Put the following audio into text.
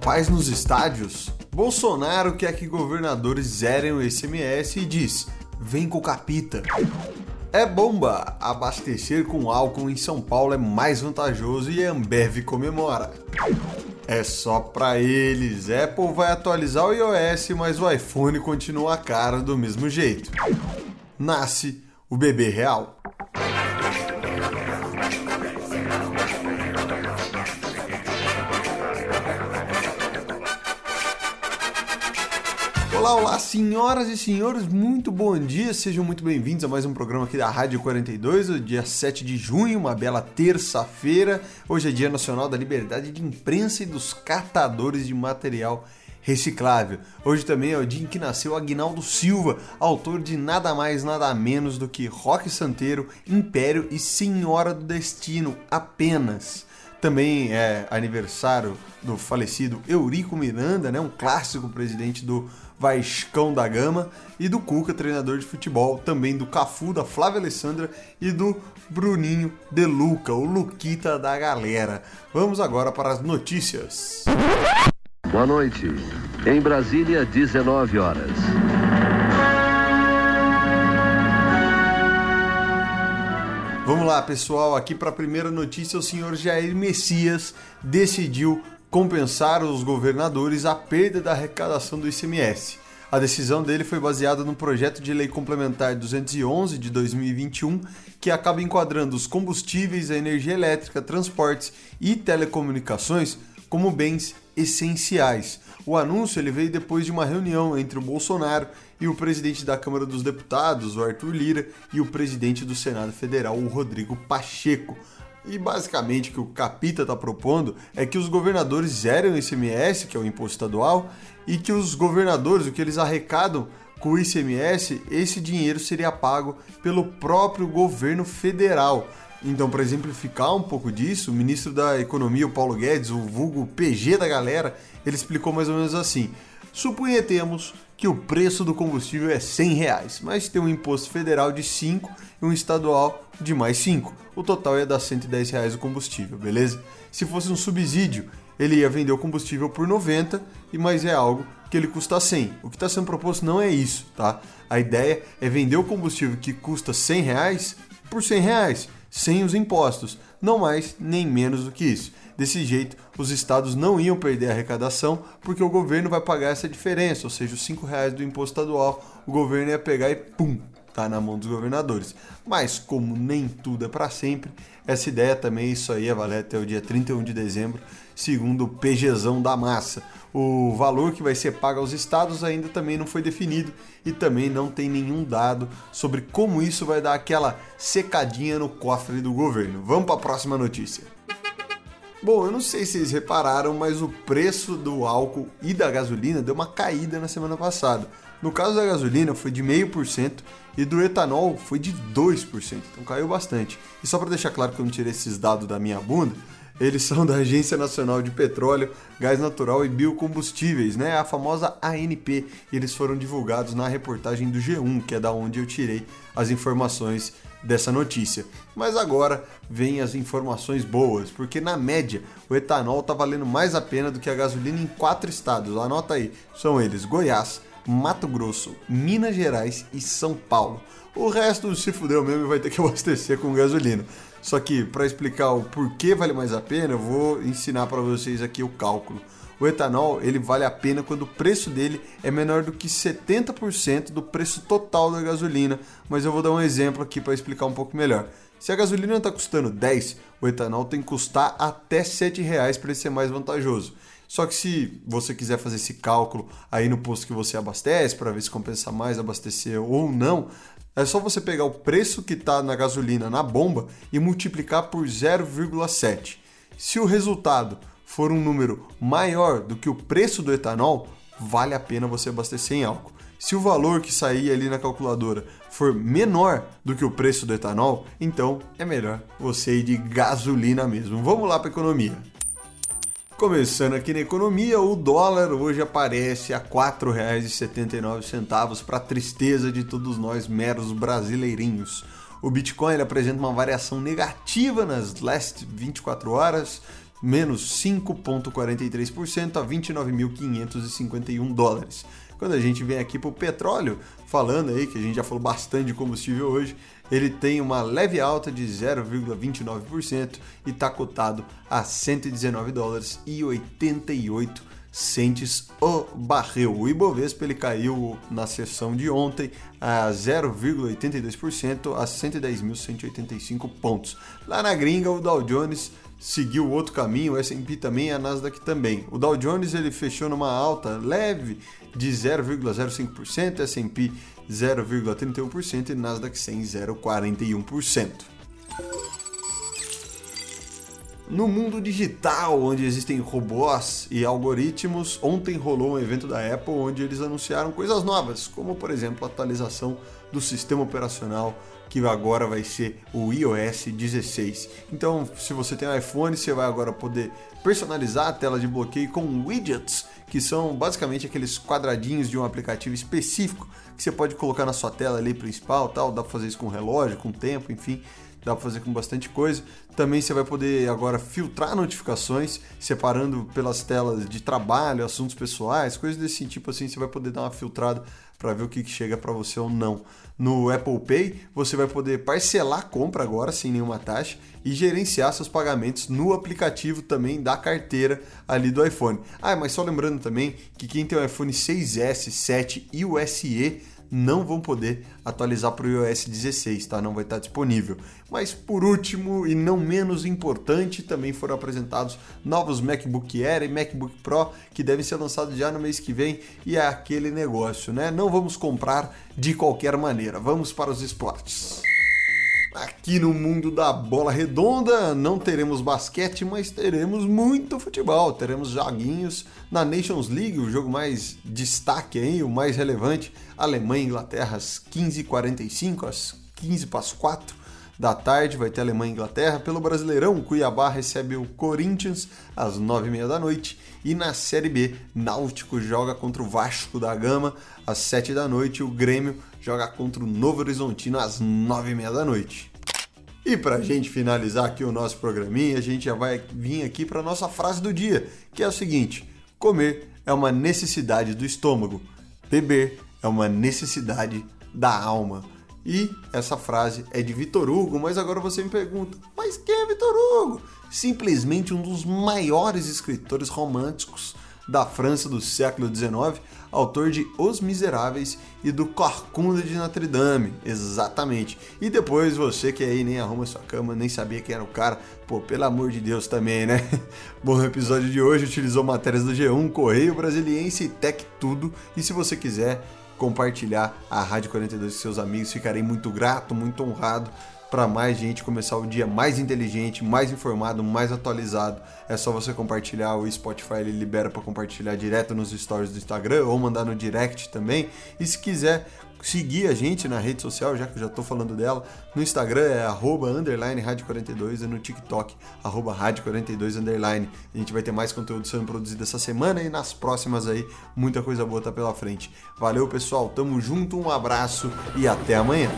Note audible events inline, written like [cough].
Paz nos estádios? Bolsonaro quer que governadores zerem o ICMS e diz: vem com capita. É bomba! Abastecer com álcool em São Paulo é mais vantajoso e a Ambev comemora. É só pra eles. Apple vai atualizar o iOS, mas o iPhone continua a cara do mesmo jeito. Nasce o bebê real. Olá, olá, senhoras e senhores, muito bom dia, sejam muito bem-vindos a mais um programa aqui da Rádio 42, o dia 7 de junho, uma bela terça-feira. Hoje é Dia Nacional da Liberdade de Imprensa e dos Catadores de Material Reciclável. Hoje também é o dia em que nasceu Agnaldo Silva, autor de nada mais, nada menos do que Rock Santeiro, Império e Senhora do Destino, apenas. Também é aniversário do falecido Eurico Miranda, né, um clássico presidente do Vascão da Gama, e do Cuca, treinador de futebol, também do Cafu, da Flávia Alessandra e do Bruninho De Luca, o Luquita da galera. Vamos agora para as notícias. Boa noite. Em Brasília, 19 horas. Vamos lá, pessoal, aqui para a primeira notícia, o senhor Jair Messias decidiu compensar os governadores a perda da arrecadação do ICMS. A decisão dele foi baseada no projeto de lei complementar 211 de 2021, que acaba enquadrando os combustíveis, a energia elétrica, transportes e telecomunicações como bens essenciais. O anúncio ele veio depois de uma reunião entre o Bolsonaro e o presidente da Câmara dos Deputados, o Arthur Lira, e o presidente do Senado Federal, o Rodrigo Pacheco. E basicamente o que o Capita está propondo é que os governadores zerem o ICMS, que é o imposto estadual, e que os governadores, o que eles arrecadam com o ICMS, esse dinheiro seria pago pelo próprio governo federal. Então, para exemplificar um pouco disso, o ministro da Economia, o Paulo Guedes, o vulgo PG da galera, ele explicou mais ou menos assim: suponhamos que o preço do combustível é 100 reais, mas tem um imposto federal de 5 e um estadual de mais 5. O total ia dar 110 reais o combustível, beleza? Se fosse um subsídio, ele ia vender o combustível por 90, e mais é algo que ele custa 100. O que está sendo proposto não é isso, tá? A ideia é vender o combustível que custa 100 reais por 100 reais, sem os impostos, não mais nem menos do que isso. Desse jeito, os estados não iam perder a arrecadação porque o governo vai pagar essa diferença, ou seja, os 5 reais do imposto estadual, o governo ia pegar e pum, tá na mão dos governadores. Mas como nem tudo é para sempre, essa ideia também isso aí ia valer até o dia 31 de dezembro, segundo o PGzão da massa. O valor que vai ser pago aos estados ainda também não foi definido e também não tem nenhum dado sobre como isso vai dar aquela secadinha no cofre do governo. Vamos para a próxima notícia. Bom, eu não sei se vocês repararam, mas o preço do álcool e da gasolina deu uma caída na semana passada. No caso da gasolina foi de 0,5% e do etanol foi de 2%, então caiu bastante. E só para deixar claro que eu não tirei esses dados da minha bunda, eles são da Agência Nacional de Petróleo, Gás Natural e Biocombustíveis, né? A famosa ANP. E eles foram divulgados na reportagem do G1, que é da onde eu tirei as informações dessa notícia. Mas agora vem as informações boas, porque na média o etanol está valendo mais a pena do que a gasolina em quatro estados. Anota aí, são eles: Goiás, Mato Grosso, Minas Gerais e São Paulo. O resto se fudeu mesmo e vai ter que [laughs] abastecer com gasolina. Só que para explicar o porquê vale mais a pena, eu vou ensinar para vocês aqui o cálculo. O etanol ele vale a pena quando o preço dele é menor do que 70% do preço total da gasolina, mas eu vou dar um exemplo aqui para explicar um pouco melhor. Se a gasolina está custando 10, o etanol tem que custar até 7 reais para ele ser mais vantajoso. Só que se você quiser fazer esse cálculo aí no posto que você abastece, para ver se compensa mais abastecer ou não, é só você pegar o preço que está na gasolina na bomba e multiplicar por 0,7. Se o resultado for um número maior do que o preço do etanol, vale a pena você abastecer em álcool. Se o valor que sair ali na calculadora for menor do que o preço do etanol, então é melhor você ir de gasolina mesmo. Vamos lá para economia. Começando aqui na economia, o dólar hoje aparece a R$ 4,79 para tristeza de todos nós meros brasileirinhos. O Bitcoin apresenta uma variação negativa nas last 24 horas, menos 5,43% a 29.551 dólares. Quando a gente vem aqui para o petróleo, falando aí que a gente já falou bastante de combustível hoje, ele tem uma leve alta de 0,29% e está cotado a 119 dólares e 88 centes o barril. O Ibovespa ele caiu na sessão de ontem a 0,82% a 110.185 pontos. Lá na gringa, o Dow Jones seguiu outro caminho, o S&P também a Nasdaq também. O Dow Jones ele fechou numa alta leve de 0,05%, S&P 0,31% e Nasdaq 100 0,41%. No mundo digital, onde existem robôs e algoritmos, ontem rolou um evento da Apple onde eles anunciaram coisas novas, como por exemplo a atualização do sistema operacional que agora vai ser o iOS 16. Então, se você tem um iPhone, você vai agora poder personalizar a tela de bloqueio com widgets, que são basicamente aqueles quadradinhos de um aplicativo específico que você pode colocar na sua tela ali principal, tal, dá para fazer isso com relógio, com tempo, enfim dá para fazer com bastante coisa. Também você vai poder agora filtrar notificações, separando pelas telas de trabalho, assuntos pessoais, coisas desse tipo assim, você vai poder dar uma filtrada para ver o que, chega para você ou não. No Apple Pay, você vai poder parcelar a compra agora sem nenhuma taxa e gerenciar seus pagamentos no aplicativo também da carteira ali do iPhone. Ah, mas só lembrando também que quem tem o iPhone 6S, 7 e o SE não vão poder atualizar para o iOS 16, tá? Não vai estar disponível. Mas por último e não menos importante, também foram apresentados novos MacBook Air e MacBook Pro que devem ser lançados já no mês que vem e é aquele negócio, né? Não vamos comprar de qualquer maneira. Vamos para os esportes. Aqui no mundo da bola redonda não teremos basquete, mas teremos muito futebol. Teremos joguinhos na Nations League, o jogo mais destaque aí, o mais relevante. Alemanha e Inglaterra às 15h45, às 15 para as 4 da tarde, vai ter Alemanha e Inglaterra. Pelo Brasileirão, Cuiabá recebe o Corinthians às 9h30 da noite. E na Série B, Náutico joga contra o Vasco da Gama às 7 da noite. O Grêmio joga contra o Novo Horizontino às 9h30 da noite. E para a gente finalizar aqui o nosso programinha, a gente já vai vir aqui para nossa frase do dia, que é o seguinte: comer é uma necessidade do estômago, beber é uma necessidade da alma. E essa frase é de Vitor Hugo, mas agora você me pergunta: mas quem é Vitor Hugo? Simplesmente um dos maiores escritores românticos da França do século XIX, autor de Os Miseráveis e do Corcunda de Notre Dame, exatamente. E depois você que aí nem arruma sua cama, nem sabia quem era o cara, pô, pelo amor de Deus também, né? [laughs] Bom, o episódio de hoje utilizou matérias do G1, Correio Brasiliense e Tech Tudo, e se você quiser compartilhar a Rádio 42 com seus amigos, ficarei muito grato, muito honrado para mais gente começar o dia mais inteligente, mais informado, mais atualizado. É só você compartilhar, o Spotify ele libera para compartilhar direto nos stories do Instagram ou mandar no direct também. E se quiser seguir a gente na rede social, já que eu já estou falando dela, no Instagram é arroba underline rádio 42 e no TikTok arroba rádio 42 underline. A gente vai ter mais conteúdo sendo produzido essa semana e nas próximas aí muita coisa boa tá pela frente. Valeu pessoal, tamo junto, um abraço e até amanhã.